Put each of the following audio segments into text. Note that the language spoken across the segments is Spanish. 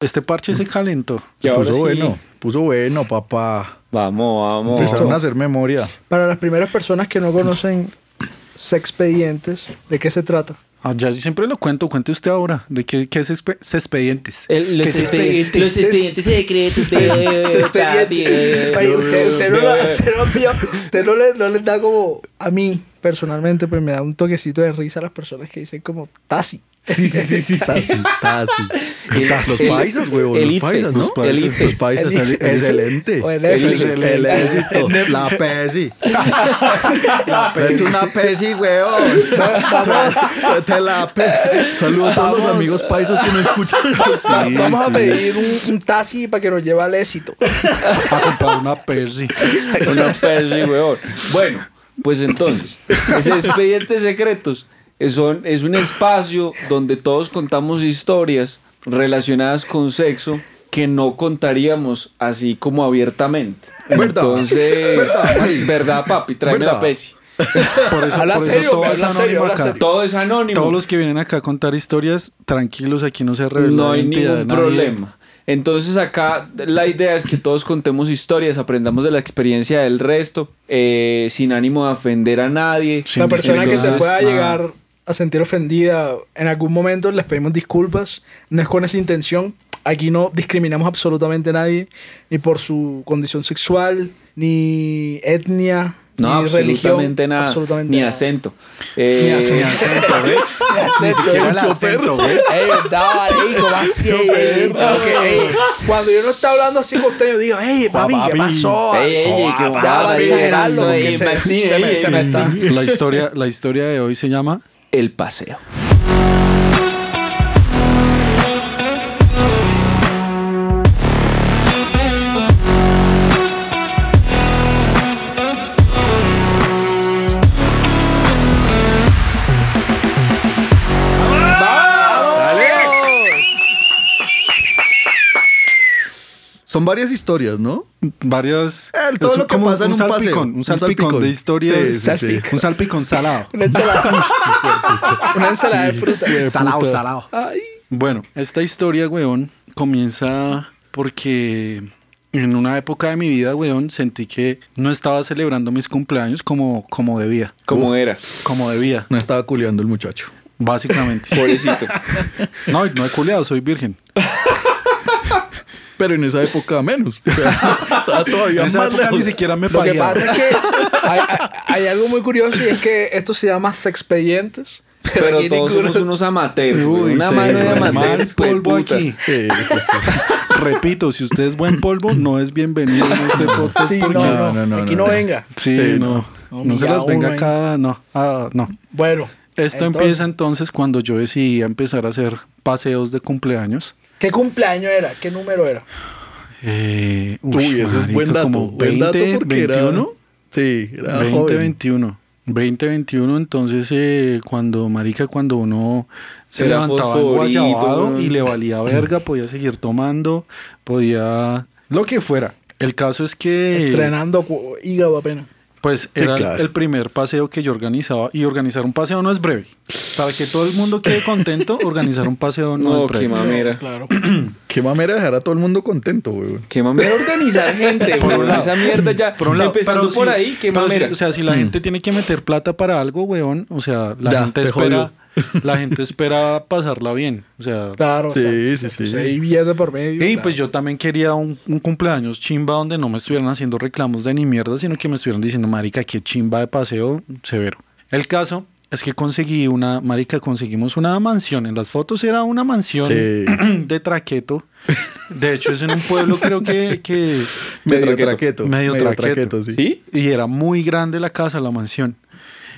Este parche se calentó. Y ahora puso sí. bueno, puso bueno, papá. Vamos, vamos. Empezaron a hacer memoria. Para las primeras personas que no conocen Sexpedientes, ¿de qué se trata? Ah, ya yo siempre lo cuento, cuente usted ahora. ¿De qué, qué es expe- expedientes? El- los, ¿Qué es expedientes, los expedientes secretos de Sexpedientes. Ay, usted, usted no, lo- usted no pilla- usted no le, no le da como a mí personalmente, pues me da un toquecito de risa a las personas que dicen como Tasi. Sí, sí, sí, sí. Tazi, tazi. Los paisas, el Los paisas, los ¿no? Los paisas. Excelente. El éxito. La pesi. Tráete una pesi, huevón. Tráete la pesi. Saludos a todos los amigos paisas que me escuchan. Va- Vamos a pedir un, Tasi para que nos lleve al éxito. A comprar una Persi. Una persi, weón. Bueno, pues entonces, ese expedientes secretos son, es un espacio donde todos contamos historias relacionadas con sexo que no contaríamos así como abiertamente. ¿Verdad? Entonces, ¿Verdad, papi? Tráeme ¿Verdad? la pesi. Por eso, Habla por eso serio, todo habla es serio, anónimo acá. Todo es anónimo. Todos los que vienen acá a contar historias, tranquilos, aquí no se revela no hay ningún problema. Entonces acá la idea es que todos contemos historias, aprendamos de la experiencia del resto, eh, sin ánimo de ofender a nadie. Sin la persona que se pueda llegar a sentir ofendida en algún momento les pedimos disculpas. No es con esa intención. Aquí no discriminamos absolutamente a nadie, ni por su condición sexual, ni etnia, No, ni religión. absolutamente nada. absolutamente ni nada. acento. Ni Eh, acento. Ni siquiera el acento, güey. Ey, verdad, vale, ¿cómo así? Ey, ey, que- ey, Cuando yo no está hablando así con usted, yo digo, hey, papi, ¿qué papi. pasó? Ey, ey, ey, va ey, exagerarlo, ey, porque se, me, ey, se me ey. está... La historia, la historia de hoy se llama el paseo. Son varias historias, ¿no? varias. Eh, todo es lo que como pasa en un salpicón, Un un salpicón, salpicón. de historias. Sí, sí, sí. Un salpicón salado. Una ensalada. Una ensalada de fruta. salado, salado. Ay. Bueno, esta historia, weón, comienza porque en una época de mi vida, weón, sentí que no estaba celebrando mis cumpleaños como, como debía. Como era. Como debía, No estaba culiando el muchacho. básicamente. Pobrecito. No, no he culeado, soy virgen. Pero en esa época menos. O sea, estaba todavía En esa más época lejos. ni siquiera me Lo que pagueaba. pasa es que hay, hay- hay algo muy curioso y es que esto se llama sexpedientes. Pero aquí todos ninguno- somos unos amateurs. güey. Uy, Una sí, mano de mal amateurs. polvo puta. aquí. Sí, sí, sí. Repito, si usted es buen polvo, no es bienvenido en este podcast. Sí, no, porque- no, no, no, aquí no, no, no. venga. Sí, Sí, no. no. No se las venga uno, acá, no. Ah, no. Bueno. Esto entonces, empieza entonces cuando yo decidí empezar a hacer paseos de cumpleaños. ¿Qué cumpleaños era? ¿Qué número era? Eh, Uy, eso es buen dato. como buen dato 20, porque 21, era... Sí, era 20, joven. 21. 2021, entonces eh, cuando, marica, cuando uno se Era levantaba guayabado y le valía verga, podía seguir tomando, podía... Lo que fuera. El caso es que... Entrenando hígado apenas. Pues era el- claro. el primer paseo que yo organizaba. Y organizar un paseo no es breve. Para que todo el mundo quede contento, organizar un paseo no, No, es qué breve. mamera. Claro. Qué mamera dejar a todo el mundo contento, güey. Qué mamera organizar gente, Por un güey. lado. Esa mierda ya. Por un lado, empezando pero por si- ahí, qué si- mamera. o sea, si la gente tiene que meter plata para algo, weón, o sea, la Ya, gente se espera, la gente espera pasarla bien. O sea, Claro. Sí, sí, sí. O sea, hay billetes por medio. y claro. pues yo también quería un, un cumpleaños chimba donde no me estuvieran haciendo reclamos de ni mierda, sino que me estuvieran diciendo, marica, qué chimba de paseo severo. El caso es que conseguí una, marica, conseguimos una mansión. En las fotos era una mansión Sí. de traqueto. De hecho, es en un pueblo creo que, que Medio traqueto. traqueto. Medio traqueto. sí. ¿Sí? y era muy grande la casa, la mansión.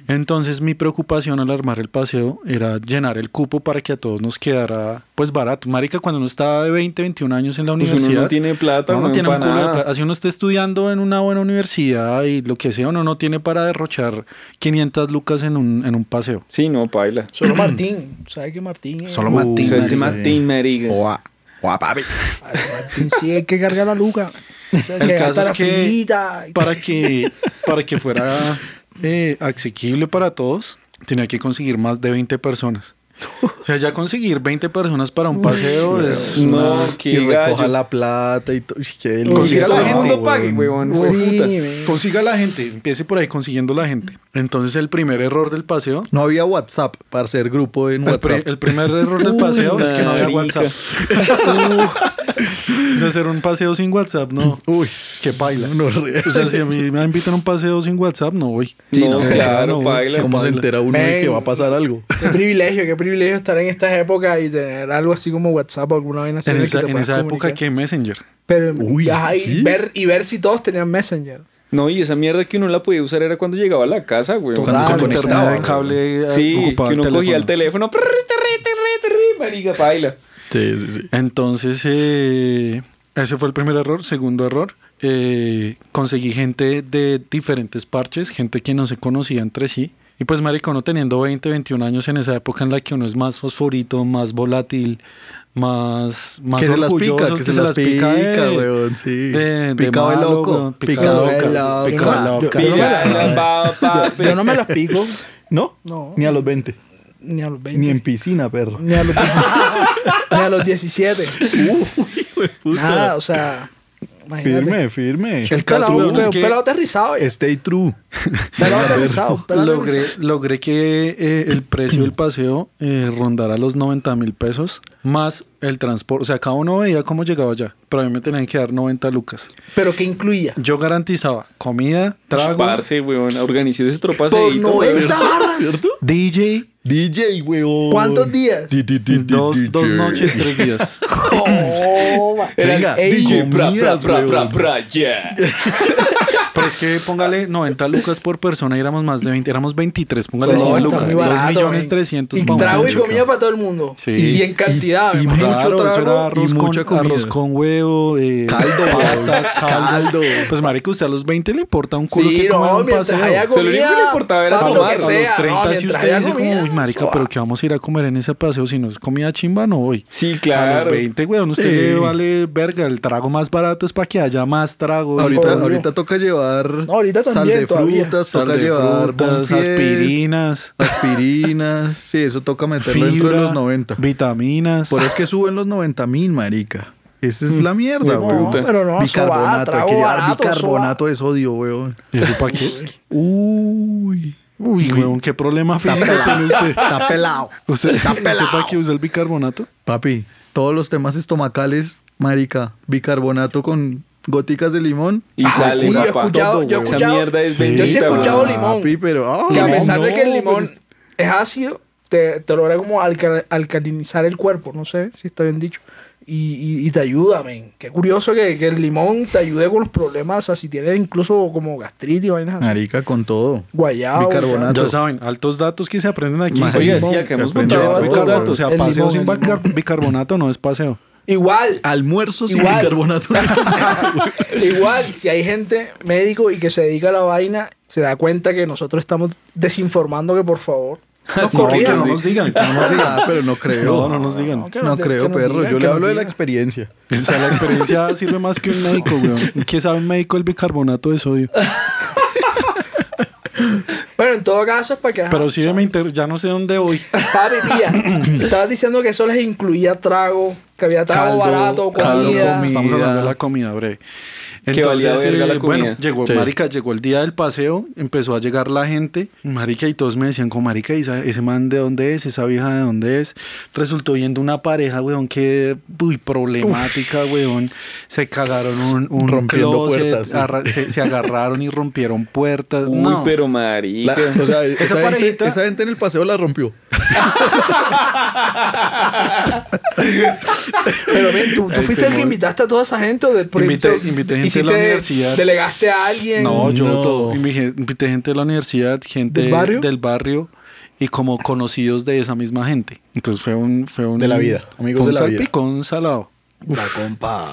Entonces mi preocupación al armar el paseo era llenar el cupo para que a todos nos quedara pues barato. Marica, cuando uno estaba de 20, 21 años en la Pues universidad, uno no tiene plata, no, tiene un culo de plata. Así uno esté estudiando en una buena universidad y lo que sea, uno no tiene para derrochar 500 lucas en un, en un paseo. Sí, no, paila. Solo Martín. ¿Sabes que Martín? es- Solo Uh, Martín. Ese marica. Martín, marica. Guau, guau, papi. Ay, Martín sí hay que cargar la luca. O sea, El que caso es que para que, para que fuera eh, asequible para todos, tenía que conseguir más de 20 personas. O sea, ya conseguir 20 personas para un paseo es No, una- qué y recoja la plata y todo. Uy, qué Consiga la gente, mundo pague, huevón. Sí. Consiga la gente, empiece por ahí consiguiendo la gente. Entonces el primer error del paseo, No había WhatsApp para hacer grupo en WhatsApp. el primer error del paseo es que no había. WhatsApp. o sea, hacer un paseo sin WhatsApp, no. Uy, Que baila. no O sea, si a mí me invitan a un paseo sin WhatsApp, no voy. Sí, no, claro, no, baila. ¿Cómo se entera uno de que va a pasar algo? Qué privilegio, qué privilegio estar en estas épocas y tener algo así como WhatsApp o alguna vaina así En esa, que te en puedas esa época comunicar. que Messenger. Pero Uy, ajá, y ver, y ver si todos tenían Messenger. No, y esa mierda que uno la podía usar era cuando llegaba a la casa, güey. Cuando Claro, se internet conectaba de de cable, eh, Sí, que uno el cogía el teléfono. teléfono. prrr, terri, terri, terri, Marica, baila. Sí, sí, sí. Entonces, eh, ese fue el primer error. Segundo error, eh, conseguí gente de diferentes parches, gente que no se conocía entre sí. Y pues, marico, uno teniendo 20, 21 años en esa época en la que uno es más fosforito, más volátil, más, más que se las pica, que, se, las pica, de- weón, sí. de- de picado de malo, loco. weón, Picado picado de de Picado de de loco. Yo no me las pico ¿No? No. Ni a los 20. ni a los 20. Ni en piscina, perro. Ni a los, ni a los 17. Uy, puta. Nada, o sea, imagínate. Firme, firme. El caso, pelado, es un que- pelado aterrizado. eh. Stay true. Pelado aterrizado. un pelado Logré, aterrizado. logré que eh, el precio del paseo eh, rondara los 90 mil pesos más el transporte. O sea, cada uno veía cómo llegaba allá, pero a mí me tenían que dar 90 lucas. Pero que incluía. Yo garantizaba comida, trago, Parce, weón. Organizó ese Por tropaceíto, 90 barras. ¿Cierto? DJ, DJ, weón. ¿Cuántos días? Di- di- di- di- dos, DJ. dos noches, tres días. Oh. Venga, DJ, Pra, pra, pra, pra, weón. pra, yeah. Pero es que póngale 90 lucas por persona y éramos más de 20, éramos 23, póngale No, 100 está lucas, muy 2 barato, millones men. 300 Y trago y comida para todo el mundo. Sí. Y en cantidad. y- y mucho Claro, eso trago era arroz, y con, mucha comida. arroz con huevo, eh, Caldo, pastas, caldo. caldo. Pues marico, usted a los 20 le importa un culo Sí, que coma en no, un mientras paseo. haya Se lo único que comida. le importaba era a lo los, que a los sea, 30 no, si usted dice como, comida. uy marica, pero que vamos a ir a comer en ese paseo si no es comida chimba, no voy. Sí, A claro. los 20, weón, usted Sí. le vale verga, el trago más barato es para que haya más trago. Ahorita, ahorita toca llevar No, ahorita sal de todavía. frutas, Sal toca de llevar frutas, Bonfies, aspirinas, aspirinas. Sí, eso toca meterlo dentro de fibra, los 90. vitaminas. Por eso es que suben los 90 mil, marica. Esa es la mierda, No, weón. pero no, eso va, bicarbonato, hay que llevar bicarbonato de sodio, weón. ¿Y eso para qué? Uy. Uy, weón, qué problema físico tiene usted. Está pelado. ¿Usted, ¿usted para qué usa el bicarbonato? Papi, todos los temas estomacales, marica, bicarbonato con góticas de limón. Y Ah, sale, sí, yo he papá. escuchado, Todo, yo he weón. Esa escuchado, mierda es Sí. bendita. Yo sí he escuchado limón. Papi, pero... ah, que a pesar de no, que el limón pero es ácido, te, te logra como alca- alcalinizar el cuerpo, no sé si está bien dicho. Y, y- y te ayuda, men. Qué curioso que, que el limón te ayude con los problemas, o sea, si tienes incluso como gastritis, vainas así. Marica, con todo. Guayabo. Bicarbonato. Ya saben, altos datos que se aprenden aquí. Limón. sí, acá hemos contado weón. datos. O sea, El paseo limón, sin bicarbonato no es paseo. Igual, Almuerzo sin Igual. bicarbonato. igual, si hay gente médico y que se dedica a la vaina, se da cuenta que nosotros estamos desinformando que por favor nos No, que no nos digan, que no nos digan. Ah, pero no creo. No, no nos digan. No creo, perro. digan, Yo le hablo de la experiencia. O sea, la experiencia sirve más que un médico, weón. ¿Qué sabe un médico del bicarbonato de sodio? Bueno, en todo caso es para que... Pero sí me inter... ya no sé dónde voy. Papi, pilla. Estabas diciendo que eso les incluía trago, que había trago Caldo, barato, caldo, comida. comida. Estamos hablando de la comida, breve. Que valía verga la eh, bueno, llegó, Sí. marica, llegó el día del paseo, empezó a llegar la gente, marica, y todos me decían, como marica, ¿y esa- ese man de dónde es? ¿Esa vieja de dónde es? Resultó yendo una pareja, weón, que, uy, problemática, weón. Se cagaron un, un Rompiendo closet, puertas, sí. arra- se, se agarraron y rompieron puertas. Uy, no. pero La- marica. o sea, esa, parejita- esa gente en el paseo la rompió. Pero ven, ¿tú, tú fuiste el que invitaste a toda esa gente o del proyecto? Invité- invité gente de la universidad. ¿Delegaste a alguien? No, yo No. todo. Invité, gente de la universidad, gente ¿Del barrio? del barrio y como conocidos de esa misma gente. Entonces fue un... Fue un De la vida, amigos de la vida. salpicón salado. La compa.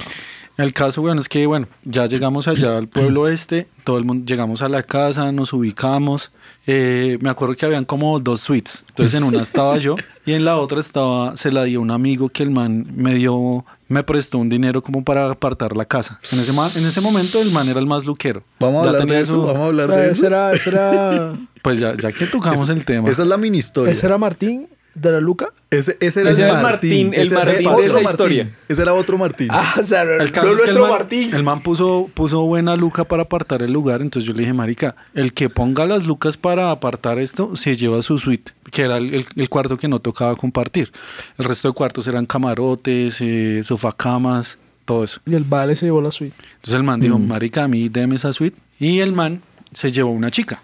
El caso, bueno, es que, bueno, ya llegamos allá al pueblo este, todo el mundo, llegamos a la casa, nos ubicamos. Eh, me acuerdo que habían como dos suites. Entonces en una estaba yo y en la otra estaba, se la dio un amigo que el man me dio, me prestó un dinero como para apartar la casa. En ese, en ese momento el man era el más luquero. Vamos a Ya hablar de eso. su- Vamos a O hablar sea, de ese eso. era, ese era, Pues ya, ya que tocamos el tema. Esa es la mini historia. ese era Martín. ¿De la Luca? Ese, ese era Ese el Martín. Martín, el ese era Martín de otro esa Martín. historia. Ese era otro Martín. Ah, o sea, El no caso es que el man, Martín. el man puso, puso buena luca para apartar el lugar, entonces yo le dije, marica, el que ponga las lucas para apartar esto se lleva su suite, que era el, el- el cuarto que no tocaba compartir. El resto de cuartos eran camarotes, eh, sofacamas, todo eso. Y el vale se llevó la suite. Entonces el man dijo, marica, a mí deme esa suite. Y el man se llevó una chica.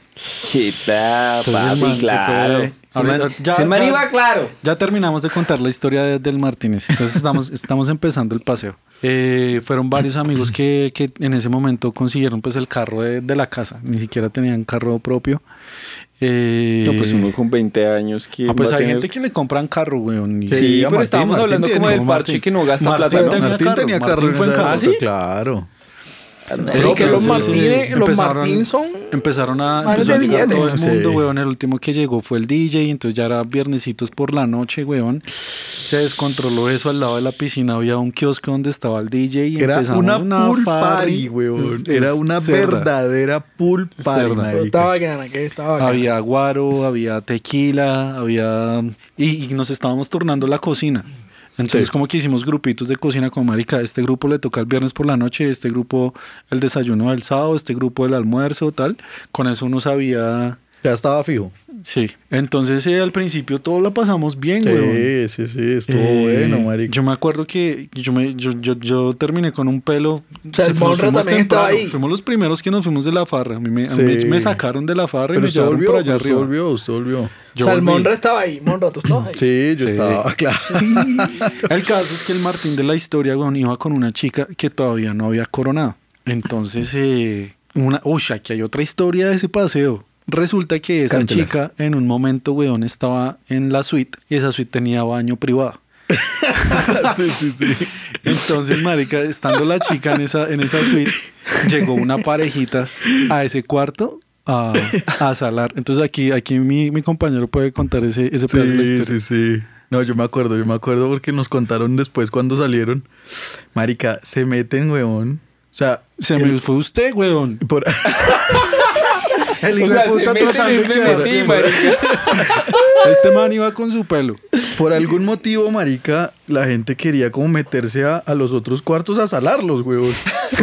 ¿Qué tal, Entonces el man papi? se Claro. fue- Ese man- ahorita- ya- ya- iba claro. Ya terminamos de contar la historia de- del Martínez. Entonces estamos, estamos empezando el paseo. Eh, fueron varios amigos que, que en ese momento consiguieron pues el carro de, de la casa. Ni siquiera tenían carro propio. Eh, No, pues uno con 20 años que ah, pues hay tener- gente que le compran carro, weón. y- Sí, Sí, pero Martín, estábamos Martín hablando tiene, como del parche Martín. que no gasta Martín plata. ¿no? tenía Martín carro, tenía Martín carro en fue carro. ¿Ah, sí? Claro. Pero que los sí, Martínez, sí. los Empezaron- Martín son... Empezaron a, empezó a llegar todo el mundo, Sí. weón. El último que llegó fue el DJ, entonces ya era viernesitos por la noche, weón. Se descontroló eso al lado de la piscina. Había un kiosco donde estaba el DJ y Era empezamos una pool farra. party, weón. Era Es una cerda. verdadera pool party, Cerda. Pero marica. estaba bacana, que estaba bacana. Había guaro, había tequila, había... Y, y nos estábamos turnando la cocina. Entonces Sí. como que hicimos grupitos de cocina con marica. Este grupo le toca el viernes por la noche, este grupo el desayuno del sábado, este grupo el almuerzo, tal. Con eso uno sabía... Ya estaba fijo. Sí. Entonces eh, al principio todo lo pasamos bien, weón. Sí, sí, sí. Estuvo Eh, bueno, marica. Yo me acuerdo que yo, me, yo, yo, yo terminé con un pelo. sea, el Monra también estaba ahí. Fuimos los primeros que nos fuimos de la farra. A mí me, a Sí. mí me sacaron de la farra y me usted llevaron volvió, por allá usted arriba. volvió, usted volvió. Yo o sea, el. Monra estaba ahí. Monra, tú estabas ahí. Sí, yo Sí. estaba, claro. El caso es que el Martín de la historia, weón, iba con una chica que todavía no había coronado. Entonces, eh, una, uy, aquí hay otra historia de ese paseo. Resulta que esa Cántelas. chica en un momento, weón, estaba en la suite y esa suite tenía baño privado. sí, sí, sí. Entonces, marica, estando la chica en esa, en esa suite, llegó una parejita a ese cuarto a, a salar. Entonces aquí, aquí mi, mi compañero puede contar ese, ese pedazo de la Sí, historia. sí, sí. No, yo me acuerdo, yo me acuerdo porque nos contaron después cuando salieron. Marica, se meten, weón. O sea, Se me fue usted, weón. por... El O hijo sea, de se puta meten tratando es me metí, marica. Este man iba con su pelo. por algún motivo, marica, la gente quería como meterse a, a los otros cuartos a salarlos, weón.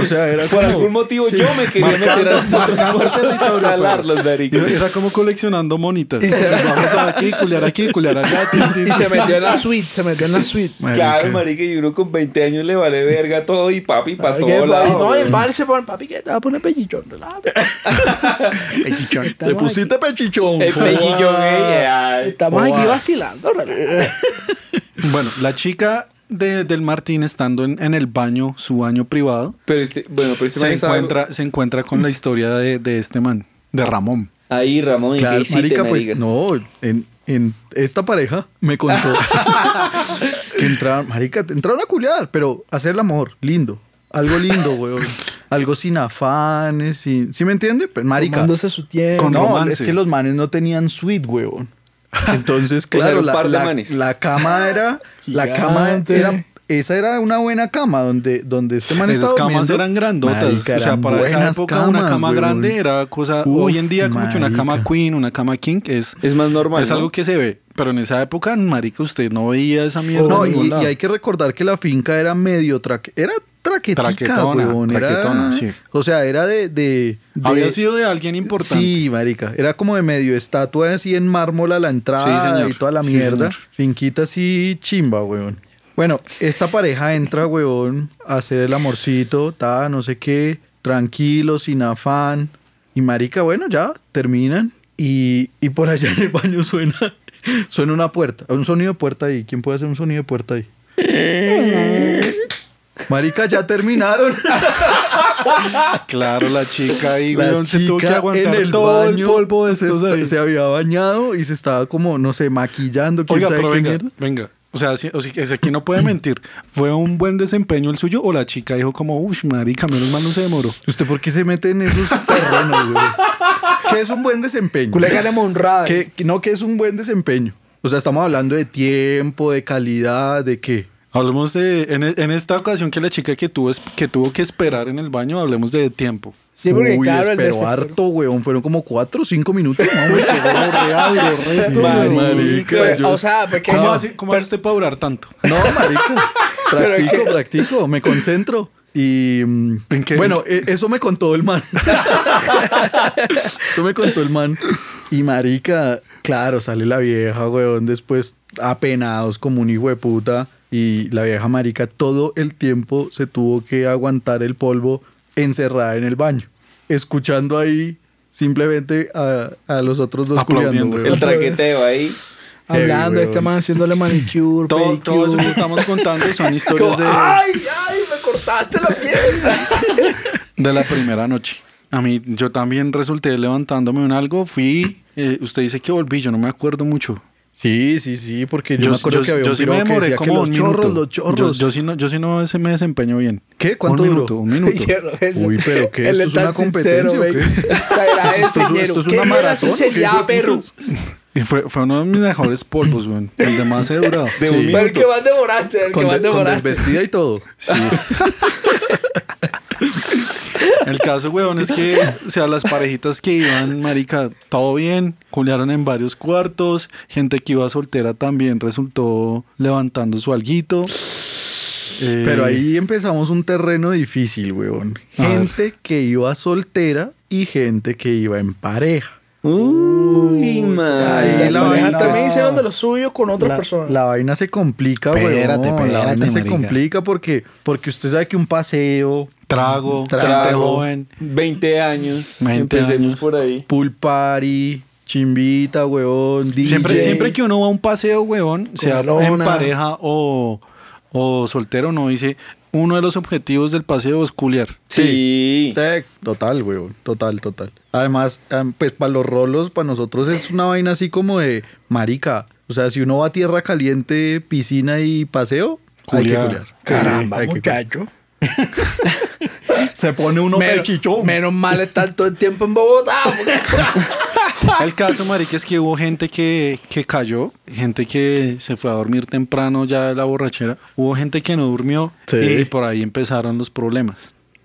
O sea, era Por como- algún motivo Sí. yo me quería meter a los otros salarlos, marica. Era como coleccionando monitas. Vamos a aquí, culiar aquí, culiar allá. Y se metió en la suite, se metió en la suite. Claro, marica, y uno con 20 años le vale verga todo y papi para todo lado. No, el bar se pone, papi, que te va a poner pellichón. relájate. Te pusiste pechichón. El ay. Estamos aquí vacilando, relájate. Bueno, la chica de- del Martín estando en, en el baño, su baño privado, Pero este, bueno, pero este man se estaba- encuentra, se encuentra con la historia de, de este man, de Ramón. Ahí, Ramón, ¿y Claro, qué hiciste, marica, pues marica? no, en, en esta pareja me contó que entraron, marica, entraron a culiar, pero hacer el amor, lindo. Algo lindo, weón. Algo sin afanes, sin... ¿Sí me entiende? Pero, marica, Tomándose su tiempo. Con no, romance. es que los manes no tenían suite, weón. Entonces, O sea, era claro, la, la- manes. la cama era... La cama era... Esa era una buena cama donde, donde este man Esas camas durmiendo. eran grandotas. Marica, o sea, para esa época una cama weón. grande era cosa... Uf, hoy en día como que una cama queen, una cama king es... Es más normal, Es ¿no? algo que se ve, pero en esa época, marica, usted no veía esa mierda No, en y, ningún lado. y hay que recordar que la finca era medio traque, era traquetica, Traquetona, weón, era- traquetona, sí. O sea, era de, de, de- Había sido de alguien importante. Sí, marica, era como de medio estatua así en mármol a la entrada Sí, señor. y toda la Sí, mierda. señor. Finquita así chimba, weón. Bueno, esta pareja entra, weón, a hacer el amorcito, ta, no sé qué, tranquilo, sin afán. Y marica, bueno, ya, terminan. Y, y por allá en el baño suena, suena una puerta, un sonido de puerta ahí. ¿Quién puede hacer un sonido de puerta ahí? Marica, ya terminaron. Claro, la chica ahí, La weón, se tuvo que chica aguantar en el todo el baño polvo de se, estos ahí. se había bañado y se estaba como, no sé, maquillando. ¿quién Oiga, sabe pero qué venga, mierda? venga. O sea, si, o aquí no puede mentir. ¿Fue un buen desempeño el suyo o la chica dijo como, uy, marica, menos mal no se demoró? ¿Usted por qué se mete en esos terrenos, güey? ¿Qué es un buen desempeño? Culega de monrada. ¿Qué- qué- no, que es un buen desempeño? O sea, estamos hablando de tiempo, de calidad, de qué. Hablemos de. En, e- en esta ocasión que la chica que tuvo, que tuvo que esperar en el baño, hablemos de tiempo. Sí, porque Uy, claro, esperó harto, weón. Fueron como cuatro o cinco minutos. Real, lo resto. Marica, Pues, yo- o sea, porque ¿Cómo, no, hace, cómo hace usted para durar tanto? No, marica. Pero Practico, que- practico, me concentro. Y mm, ¿En qué? bueno, e- eso me contó el man. eso me contó el man. Y marica, claro, sale la vieja, weón, después apenados como un hijo de puta. Y la vieja marica todo el tiempo se tuvo que aguantar el polvo encerrada en el baño. Escuchando ahí simplemente a, a los otros dos culiando. El traqueteo ahí. hablando de este man haciéndole manicure, Todo, todo eso que pedicure. estamos contando son historias Como, de, ¡Ay, ay! Me cortaste la piel. de la primera noche. A mí, yo también resulté levantándome en algo. Fui. eh, usted dice que volví, yo no me acuerdo mucho. Sí, sí, sí, porque yo, me acuerdo yo- que había yo un sí me que demoré decía como que los un chorros, minuto. los chorros. Yo, yo sí no, yo sí no se me desempeño bien. ¿Qué? ¿Cuánto un duró? minuto, un minuto. Yo Uy, pero ¿qué? ¿Esto es una competencia sincero, o qué? güey. O sea, era Esto es- esto es ¿Qué una maratón, ¿o qué, sinceridad, hijo de perro? putas? Y fue, fue uno de mis mejores polvos, weón. El de más he durado. De Sí. un Pero el minuto. que más demoraste, el Con, que más de- con demoraste. desvestida y todo. El caso, weón, es que, o sea, las parejitas que iban, marica, todo bien, culiaron en varios cuartos, gente que iba soltera también resultó levantando su alguito. Eh, Pero ahí empezamos un terreno difícil, weón. Gente que iba soltera y gente que iba en pareja. Uy. Ahí la vaina- también hicieron de lo suyo con otras la, personas. la vaina se complica, Espérate, weón. la vaina se marica. complica porque, porque usted sabe que un paseo, Trago, Trago. joven. 20 años. 20 Empecemos años. por ahí. pool party, chimbita, weón, DJ. Siempre, siempre que uno va a un paseo, weón, sea lona. en pareja o, o soltero, no dice, uno de los objetivos del paseo es culiar. Sí. Sí, Total, weón. Total, total. Además, em, pues para los rolos, para nosotros es una vaina así como de marica. O sea, si uno va a tierra caliente, piscina y paseo, hay que Culiar. culiar. Caramba, Hay que muchacho. Se pone uno Menos, pechichón. menos mal estar todo el tiempo en Bogotá. porque- El caso, marica, es que hubo gente que, que cayó, gente que se fue a dormir temprano ya de la borrachera, hubo gente que no durmió Sí. y por ahí empezaron los problemas.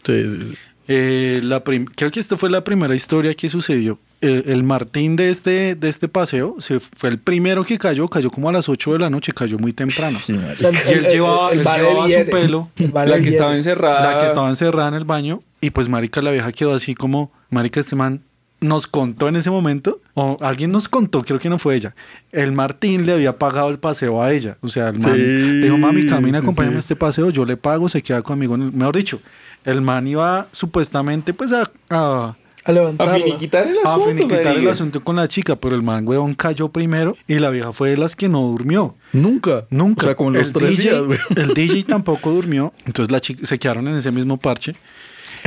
Sí, sí, sí. Eh, la prim- creo que esta fue la primera historia que sucedió. El, el Martín de este, de este paseo se fue el primero que cayó, cayó como a las 8 de la noche, cayó muy temprano. Sí, Y él llevaba- él vale llevaba su pelo, La que estaba encerrada. La que estaba encerrada en el baño y pues marica la vieja quedó así como, marica este man nos contó en ese momento, o alguien nos contó, creo que no fue ella, el Martín le había pagado el paseo a ella, o sea, el man Sí, dijo, mami, camina, sí, acompáñame sí. a este paseo, yo le pago, se queda conmigo, en el-". mejor dicho, el man iba supuestamente pues a... a A levantarla. A finiquitar el a asunto. finiquitar el asunto con la chica, pero el man, weón, cayó primero y la vieja fue de las que no durmió. Nunca. Nunca. O sea, como los El tres DJ días, güey. El DJ tampoco durmió. Entonces la chica, se quedaron en ese mismo parche.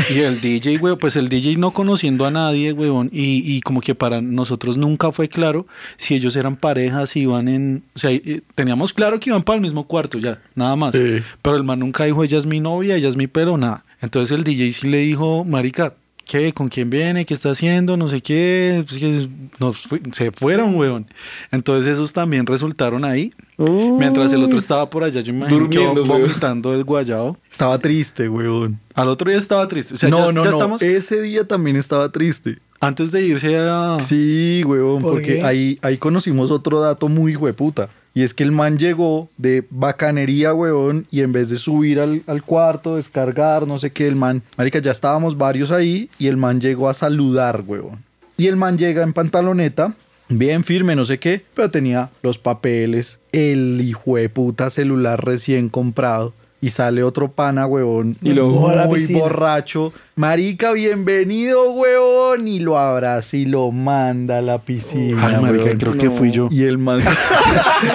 Y el DJ, güey, pues el DJ no conociendo a nadie, weón, y, y como que para nosotros nunca fue claro si ellos eran parejas, si iban en... O sea, eh, teníamos claro que iban para el mismo cuarto ya, nada más. Sí. Pero el man nunca dijo, ella es mi novia, ella es mi pelo, nada. Entonces el DJ sí le dijo, marica, ¿qué? ¿Con quién viene? ¿Qué está haciendo? No sé qué. Pues que nos fui- se fueron, weón. Entonces esos también resultaron ahí. Mientras el otro estaba por allá, yo me imagino que Durmiendo, vomitando desguayado. Estaba triste, weón. Al otro día estaba triste. O sea, no, ya, no, ya no. estamos Ese día también estaba triste. antes de irse a... Sí, weón, ¿Por porque qué? ahí, ahí conocimos otro dato muy hueputa. Y es que el man llegó de bacanería, weón, y en vez de subir al, al cuarto, descargar, no sé qué, el man, marica, ya estábamos varios ahí, y el man llegó a saludar, weón. Y el man llega en pantaloneta, bien firme, no sé qué, pero tenía los papeles, el hijo de puta celular recién comprado. Y sale otro pana, weón. Y lo- muy borracho. Marica, bienvenido, weón. Y lo abraza y lo manda a la piscina. Ay, marica, creo que fui yo. Y el man.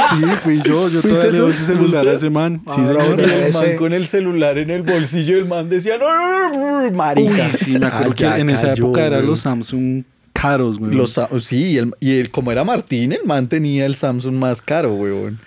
Sí, fui yo. Yo ¿Fuiste todavía le doy ese celular ¿Usted? a ese man. Sí, Ah, señor. y el man con el celular en el bolsillo, el man decía, no, no, no, no, marica. Uy, sí, me acuerdo Ah, que en esa cayó, época eran los Samsung caros, güey. Los Sa- sí, y, el, y el- como era Martín, el man tenía el Samsung más caro, weón.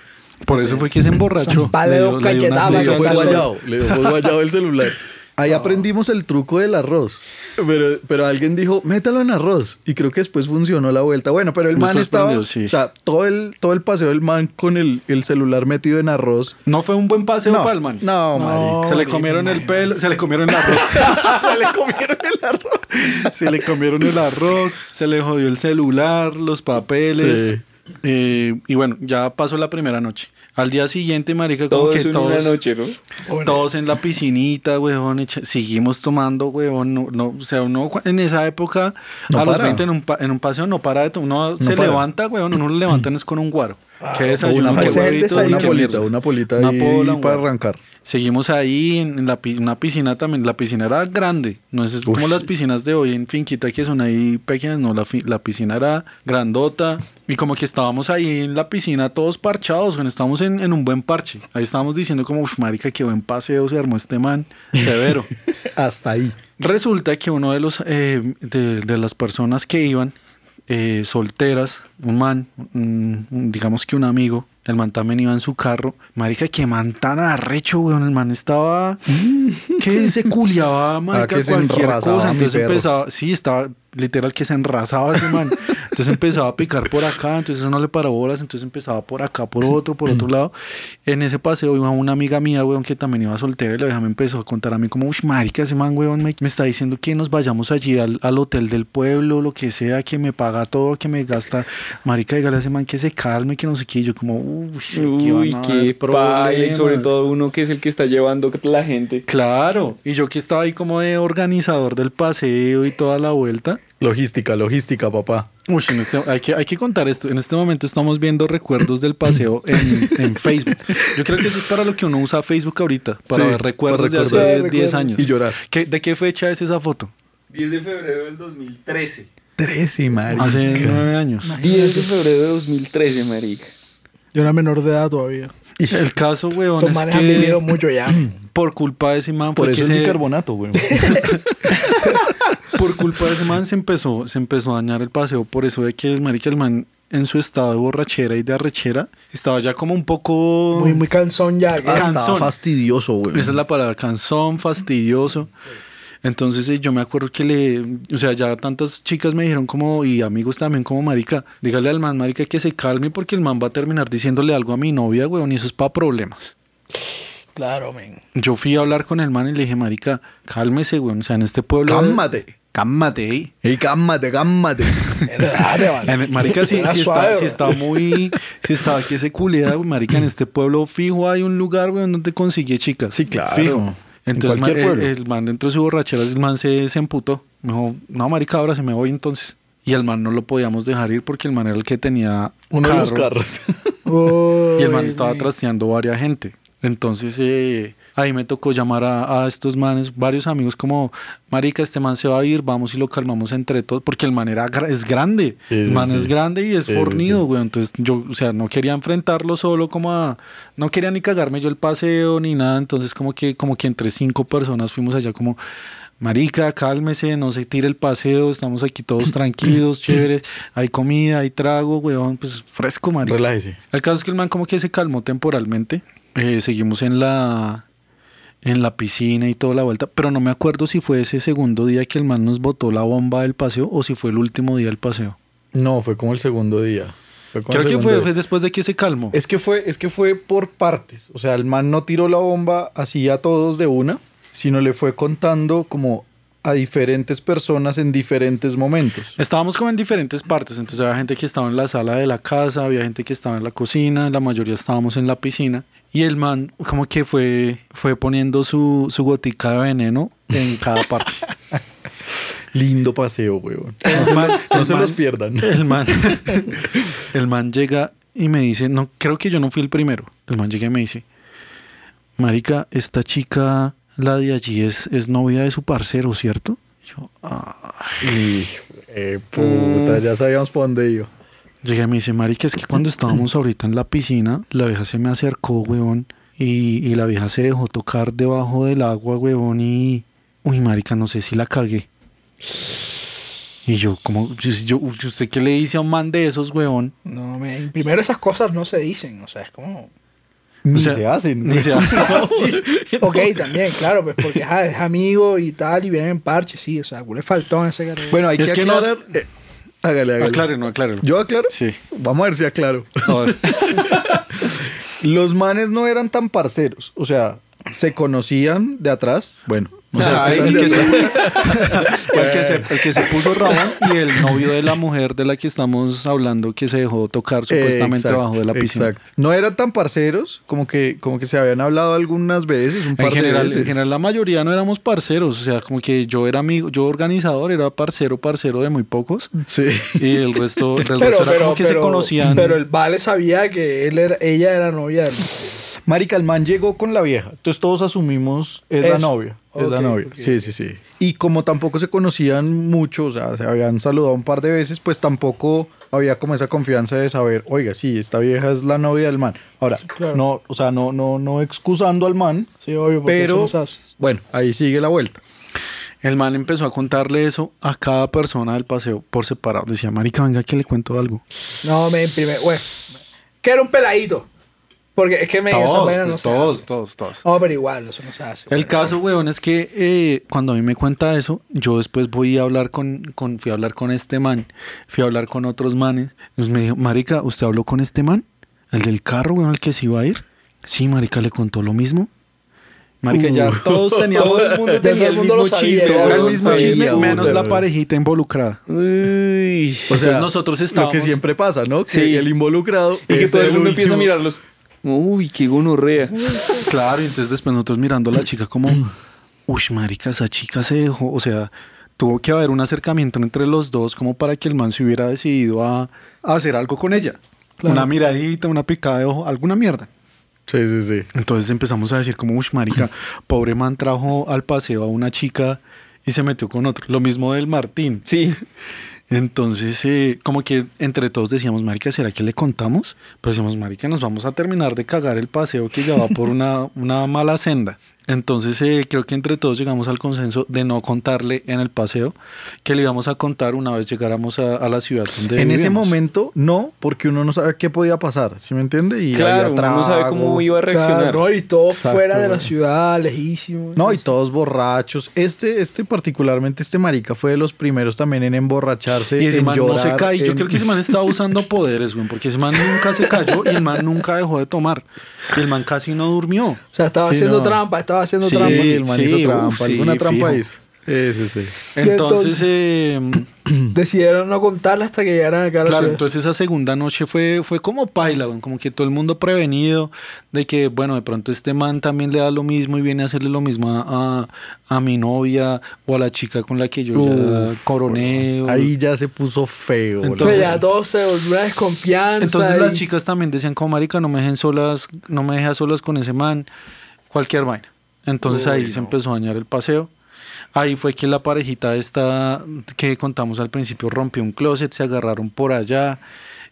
Por eso fue que se emborrachó. Le dio- le dio una Le dio fue guayado, le fue guayado el celular. Ahí aprendimos el truco del arroz. Pero, pero alguien dijo, métalo en arroz. Y creo que después funcionó la vuelta. Bueno, pero el man Después estaba. prendió, sí. O sea, todo el, todo el paseo del man con el, el celular metido en arroz. No fue un buen paseo No, para el man. no, No. marica. Se le comieron el pelo, se le comieron el arroz. Se le comieron el arroz. se le comieron el arroz, se le jodió el celular, los papeles. Sí. Eh, y bueno, ya pasó la primera noche. Al día siguiente, marica, como que en todos, una noche, ¿no? Todos en la piscinita, weón, echa- seguimos tomando, weón, no, no, o sea, uno en esa época, No a los para. 20 en un, pa- en un paseo no para de tomar, uno se para. levanta, weón, uno lo levantan es con un guaro. Ah, que desayuno, una, polita, una polita Una ahí un para arrancar. Seguimos ahí en, la, una piscina también. La piscina era grande. No es como las piscinas de hoy en Finquita que son ahí pequeñas. No, la, la piscina era grandota. Y como que estábamos ahí en la piscina todos parchados. estábamos en, en un buen parche. Ahí estábamos diciendo como, "Uf, marica, qué buen paseo se armó este man. Severo. Hasta ahí. Resulta que uno de los eh, de, de las personas que iban eh, solteras, un man, un- digamos que un amigo, el man también iba en su carro. Marica, qué man tan arrecho, weón. El man estaba que se culiaba, marica, Ah, que se cualquier cosa. Entonces empezaba, sí, estaba literal que se enrasaba ese man. Entonces empezaba a picar por acá, entonces eso no le paró bolas, entonces empezaba por acá, por otro, por otro lado. En ese paseo iba una amiga mía, weón, que también iba soltera y la vieja me empezó a contar a mí como, uy, marica, ese man, weón, me, me está diciendo que nos vayamos allí al, al hotel del pueblo, lo que sea, que me paga todo, que me gasta. Marica, dígale a ese man que se calme, que no sé qué. Y yo como, uy, Uy, qué paila, y sobre problemas". todo uno que es el que está llevando la gente. Claro, y yo que estaba ahí como de organizador del paseo y toda la vuelta. Logística, logística, papá. Uy, en este- hay, que, hay que contar esto. En este momento estamos viendo recuerdos del paseo en, en Facebook. Yo creo que eso es para lo que uno usa Facebook ahorita, para Sí, ver recuerdos para de hace recordar. 10 Recuerdos. años. Y llorar. ¿Qué- ¿De qué fecha es esa foto? 10 de febrero del 2013. 13, marica. Hace nueve años. 10 de febrero de 2013, marica. yo era menor de edad todavía. El caso, weón, Estos es han vivido mucho ya. por culpa de ese man Por fue eso que es se, bicarbonato, güey. culpa de ese man se empezó, se empezó a dañar el paseo. Por eso de que el marica, el man en su estado de borrachera y de arrechera estaba ya como un poco... Muy, muy cansón ya. Estaba fastidioso, güey. Esa es la palabra, cansón, fastidioso. Entonces eh, yo me acuerdo que le, o sea, ya tantas chicas me dijeron como, y amigos también como marica, dígale al man, marica, que se calme porque el man va a terminar diciéndole algo a mi novia, weón, y eso es para problemas. Claro, men. Yo fui a hablar con el man y le dije, marica, cálmese, weón, o sea, en este pueblo... Cámmate. Cámmate, ey. Ey, cámmate, cámmate. Dale, vale. Marica, si suave, está, está muy. Si está aquí ese güey, Marica, en este pueblo fijo hay un lugar, güey, donde consigue chicas. Sí, claro. Fijo. En Entonces, cualquier ma- pueblo. El, el man dentro de su borrachera, el man se, se emputó. Me dijo, no, Marica, ahora se me voy entonces. Y el man no lo podíamos dejar ir porque el man era el que tenía. Uno de los carro. carros. Y el man estaba trasteando varias gente. Entonces eh, ahí me tocó llamar a, a estos manes, varios amigos como, marica, este man se va a ir, vamos y lo calmamos entre todos, porque el man era, es grande, Sí, el man sí. es grande y es fornido, güey. Entonces yo, o sea, no quería enfrentarlo solo como a, no quería ni cagarme yo el paseo ni nada, entonces como que, como que entre cinco personas fuimos allá como... Marica, cálmese, no se tire el paseo, estamos aquí todos tranquilos, chéveres, hay comida, hay trago, weón, pues fresco, marica. Relájese. El caso es que el man como que se calmó temporalmente. Eh, seguimos en la en la piscina y toda la vuelta, pero no me acuerdo si fue ese segundo día que el man nos botó la bomba del paseo o si fue el último día del paseo. No, fue como el segundo día. Fue Creo que fue, fue después de que se calmó. Es que fue, es que fue por partes. O sea, el man no tiró la bomba así a todos de una, sino le fue contando como a diferentes personas en diferentes momentos. Estábamos como en diferentes partes, entonces había gente que estaba en la sala de la casa, había gente que estaba en la cocina, la mayoría estábamos en la piscina y el man como que fue, fue poniendo su, su gotica de veneno en cada parte. Lindo paseo, weón. El man- No el se man- los pierdan. El man, el man llega y me dice, no, creo que yo no fui el primero. El man llega y me dice, Marica, esta chica, la de allí, es, es novia de su parcero, ¿cierto? Yo, ah. Hijo de puta, ya sabíamos por dónde iba. Llega y me dice, Marica, es que cuando estábamos ahorita en la piscina, la vieja se me acercó, huevón, y, y la vieja se dejó tocar debajo del agua, huevón, y... Uy, Marica, no sé si la cagué. Y yo, como, yo, ¿usted qué le dice a un man de esos, huevón? No, men. Primero esas cosas no se dicen. O sea, es como. Ni O sea, se hacen. Ni se hace. ok, también, claro, pues porque es amigo y tal, y vienen en parche, sí, o sea, le faltó en ese carrera. Bueno, hay Es que aclarar. eh, hágale, hágale. Aclare, no aclare. ¿Yo aclaro? Sí. Vamos a ver si aclaro. A ver. Los manes no eran tan parceros. O sea, se conocían de atrás. Bueno, sé. Ah, qué el, que se, el que se- el que se puso Rabón y el novio de la mujer de la que estamos hablando que se dejó tocar supuestamente Exacto, abajo de la piscina. Exacto. No eran tan parceros, como que, como que se habían hablado algunas veces, un par En general, de veces. en general la mayoría no éramos parceros, o sea, como que yo era amigo, yo organizador era parcero, parcero de muy pocos Sí. y el resto, del resto era como que se conocían. pero el Vale sabía que él era, ella era novia de él. Marica, el man llegó con la vieja. Entonces todos asumimos es la novia. Es la novia. Sí, sí, sí. Y como tampoco se conocían mucho, o sea, se habían saludado un par de veces, pues tampoco había como esa confianza de saber, oiga, sí, esta vieja es la novia del man. Ahora, Claro. no, o sea, no, no, no excusando al man, Sí, obvio, porque pero bueno, ahí sigue la vuelta. El man empezó a contarle eso a cada persona del paseo por separado. Decía, marica, venga que le cuento algo. No, me imprime, bueno, que era un peladito. Porque es que me Todos, no pues, se todos, todos, todos. No, pero igual, eso no se hace. El bueno. caso, weón, es que eh, cuando a mí me cuenta eso, yo después voy a hablar con, con, fui a hablar con este man, fui a hablar con otros manes. Entonces me dijo, marica, ¿usted habló con este man? ¿El del carro, weón, el que se iba a ir? Sí, marica, le contó lo mismo. Marica, ya todos teníamos Todo el mundo tenía el el mundo lo mismo sabía, chiste. el mismo sabía, chisme, menos la parejita involucrada. Uy. O sea, nosotros lo estábamos- que siempre pasa, ¿no? Que Sí. el involucrado Y que todo el mundo empieza a último. mirarlos. Uy, qué gonorrea. Claro, y entonces después nosotros mirando a la chica como, uy, marica, esa chica se dejó, o sea, tuvo que haber un acercamiento entre los dos como para que el man se hubiera decidido a, a hacer algo con ella. Claro. Una miradita, una picada de ojo, alguna mierda. Sí, sí, sí. Entonces empezamos a decir como, uy, marica, pobre man trajo al paseo a una chica y se metió con otro. Lo mismo del Martín. Sí. Entonces, eh, como que entre todos decíamos, marica, ¿será que le contamos? Pero decíamos, marica, nos vamos a terminar de cagar el paseo que ya va por una, una mala senda. Entonces, eh, creo que entre todos llegamos al consenso de no contarle en el paseo, que le íbamos a contar una vez llegáramos a, a la ciudad donde En ese momento, no, porque uno no sabe qué podía pasar, ¿sí me entiende? Y Claro, uno no sabe cómo iba a reaccionar. Claro, no, y todo Exacto, fuera de la ciudad, lejísimo. No, y todos borrachos. Este, este particularmente, este marica fue de los primeros también en Y ese en man llorar. no se cae. Yo en- creo que ese man estaba usando poderes, güey, porque ese man nunca se cayó y el man nunca dejó de tomar. Y el man casi no durmió. O sea, estaba Sí, haciendo no. trampa, estaba haciendo Sí, trampa. Sí, el man Sí, hizo trampa. uf, sí, alguna trampa fijo. hizo. Sí, sí, sí. Entonces, entonces- eh, Decidieron no contarla hasta que llegaran acá a la Claro, ciudad. entonces esa segunda noche fue, fue como paila, como que todo el mundo prevenido de que, bueno, de pronto este man también le da lo mismo y viene a hacerle lo mismo a, a- a mi novia o a la chica con la que yo ya Uf, coroné. o- Ahí ya se puso feo. Entonces- ya todo se volvió una desconfianza. Entonces y- las chicas también decían como marica, no me dejen solas, no me dejes solas con ese man, cualquier vaina. Entonces Uy, ahí se empezó a dañar el paseo. Ahí fue que la parejita esta que contamos al principio rompió un closet, se agarraron por allá.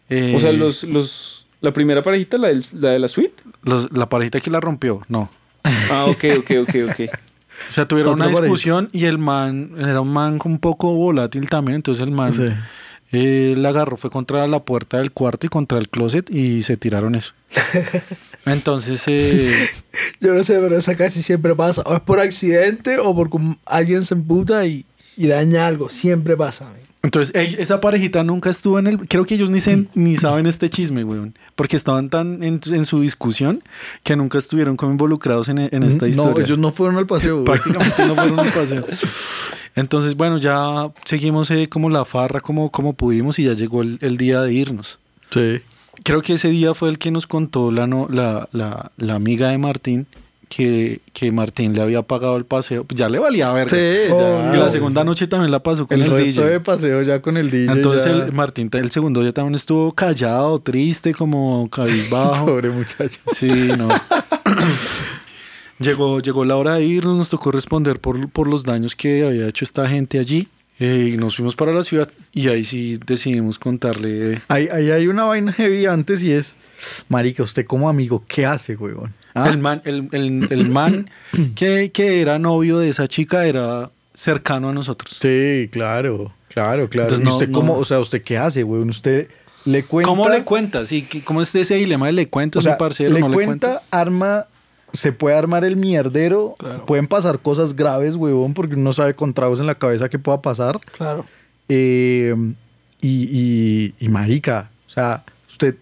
eh, O sea, los, los, la primera parejita, la, del- la de la suite. los- la parejita que la rompió, no. Ah, ok, ok, ok, ok. O sea, tuvieron Otra una parejita. discusión y el man era un man un poco volátil también, entonces el man Sí. eh, la agarró, fue contra la puerta del cuarto y contra el closet y se tiraron eso. Entonces, eh, Yo no sé, pero esa casi siempre pasa. O es por accidente o porque alguien se emputa y, y daña algo. Siempre pasa. entonces esa parejita nunca estuvo en el... Creo que ellos ni, se- ni saben este chisme, weón. Porque estaban tan en, en su discusión que nunca estuvieron como involucrados en, en esta no, historia. ellos no fueron al paseo. güey. prácticamente no fueron al paseo. Entonces, bueno, ya seguimos eh, como la farra, como, como pudimos y ya llegó el, el día de irnos. Sí. Creo que ese día fue el que nos contó la, no- la, la, la amiga de Martín que, que Martín le había pagado el paseo. Ya le valía verga. Sí, ya. Y la segunda noche también la pasó con El, el, resto DJ. de paseo ya con el DJ. Entonces el Martín el segundo día también estuvo callado, triste, como cabizbajo. Pobre muchacho. Sí, no. llegó, llegó la hora de irnos, nos tocó responder por, por los daños que había hecho esta gente allí. Eh, y nos fuimos para la ciudad y ahí sí decidimos contarle. eh, Ahí, ahí hay una vaina heavy antes y es, marica, usted como amigo, ¿qué hace, huevón? ¿Ah? El man, el, el- el man que, que era novio de esa chica era cercano a nosotros. Sí, claro, claro, claro. Entonces, ¿Y no- usted no- cómo, o sea, usted qué hace, huevón? Usted le cuenta. ¿Cómo le cuentas? ¿Y qué- cómo es ese dilema de le cuento? O ¿Es sea, parcero? le ¿No le cuenta, arma, se puede armar el mierdero. Pueden pasar cosas graves, huevón, porque uno sabe con tragos en la cabeza qué pueda pasar. Claro. Eh, y, y, y marica, o sea, usted,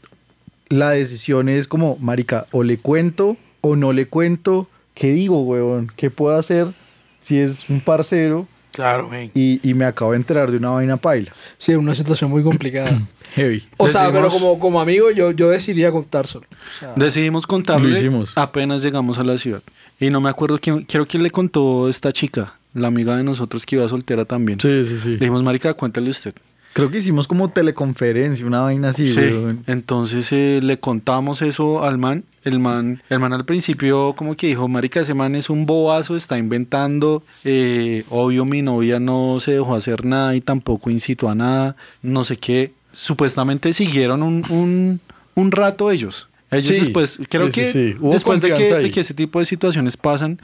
la decisión es como, marica, o le cuento o no le cuento. ¿Qué digo, huevón? ¿Qué puedo hacer si es un parcero Claro, y, y me acabo de enterar de una vaina paila? Sí, es una situación muy complicada. Heavy. o sea, pero como, como amigo, yo, yo decidiría contárselo. O sea, Decidimos Lo contarle hicimos. apenas llegamos a la ciudad. Y no me acuerdo quién, quiero quién le contó esta chica, la amiga de nosotros que iba soltera también. Sí, sí, sí. Le dijimos, marica, cuéntale usted. Creo que hicimos como teleconferencia, una vaina así, Sí, entonces eh, le contamos eso al man. El man, el man al principio como que dijo, marica, ese man es un bobazo, está inventando. eh, obvio mi novia no se dejó hacer nada y tampoco incitó a nada, no sé qué. Supuestamente siguieron un, un, un rato ellos. Ellos Sí, después, creo sí, que sí. Después de que, de que ese tipo de situaciones pasan,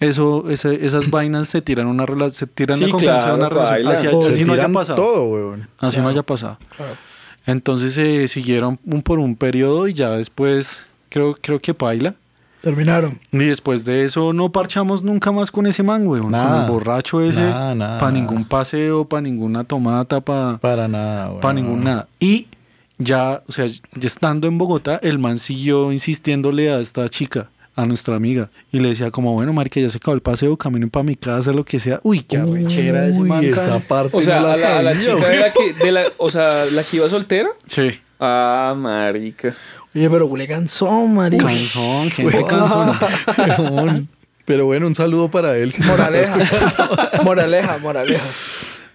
eso, ese- esas vainas se tiran una se tiran de confianza claro, a una relación. baila. Así, no haya pasado. todo. Así no haya pasado. claro. Entonces se siguieron un por un periodo y ya después creo, creo que paila. Terminaron. Y después de eso no parchamos nunca más con ese man, weón. Nada. Con el borracho ese. Nada, nada, Para nada. ningún paseo, para ninguna tomata, para Para nada, huevón. ningún nada. Y ya, o sea, ya estando en Bogotá, el man siguió insistiéndole a esta chica, a nuestra amiga. Y le decía como, bueno, marica, ya se acabó el paseo, caminen para mi casa, lo que sea. Uy, qué arrechera ese Uy, man. esa parte O sea, no la a la, a la chica güey. de la que, de la, o sea, la que iba soltera. Sí. Ah, marica. Oye, pero huele cansón, marica. Cansón, gente. Huevón. Pero bueno, un saludo para él. si Moraleja. moraleja, moraleja.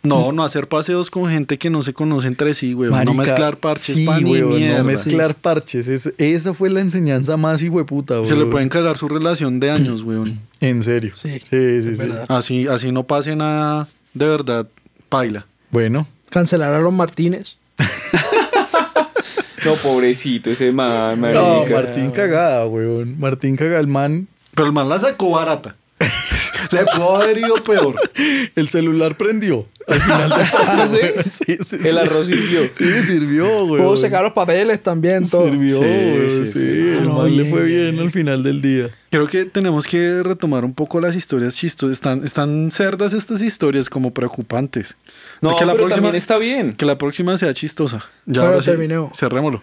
No, no hacer paseos con gente que no se conoce entre sí, güey. No mezclar parches sí, pa' ni huevón, mierda. No mezclar parches. Es- esa fue la enseñanza más hijueputa, Se le pueden cagar su relación de años, weón. En serio. Sí, sí, sí. sí. verdad. Así, así no pase nada de verdad, paila. Bueno, Cancelar a los Martínez. No, pobrecito ese man, no, marica. Martín cagada, huevón. Martín cagada, el man. Pero el man la sacó barata. le pudo haber ido peor. El celular prendió. Al final de ¿Ah, sí? sí, sí, El arroz sirvió. Sí, sirvió, güey. Puedo secar los papeles también, todo. Sirvió, Sí, güey, sí, sí. sí. El Ah, no, man le bien, fue bien, bien. al final del día. Creo que tenemos que retomar un poco las historias chistosas. Están, están cerdas estas historias como preocupantes. No, que la pero próxima, también está bien. que la próxima sea chistosa. Ya Bueno, ahora sí, terminemos. Cerrémoslo.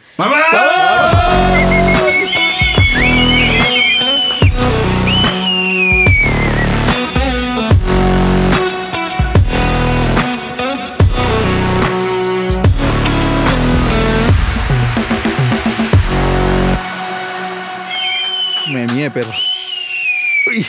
Perro. Uy.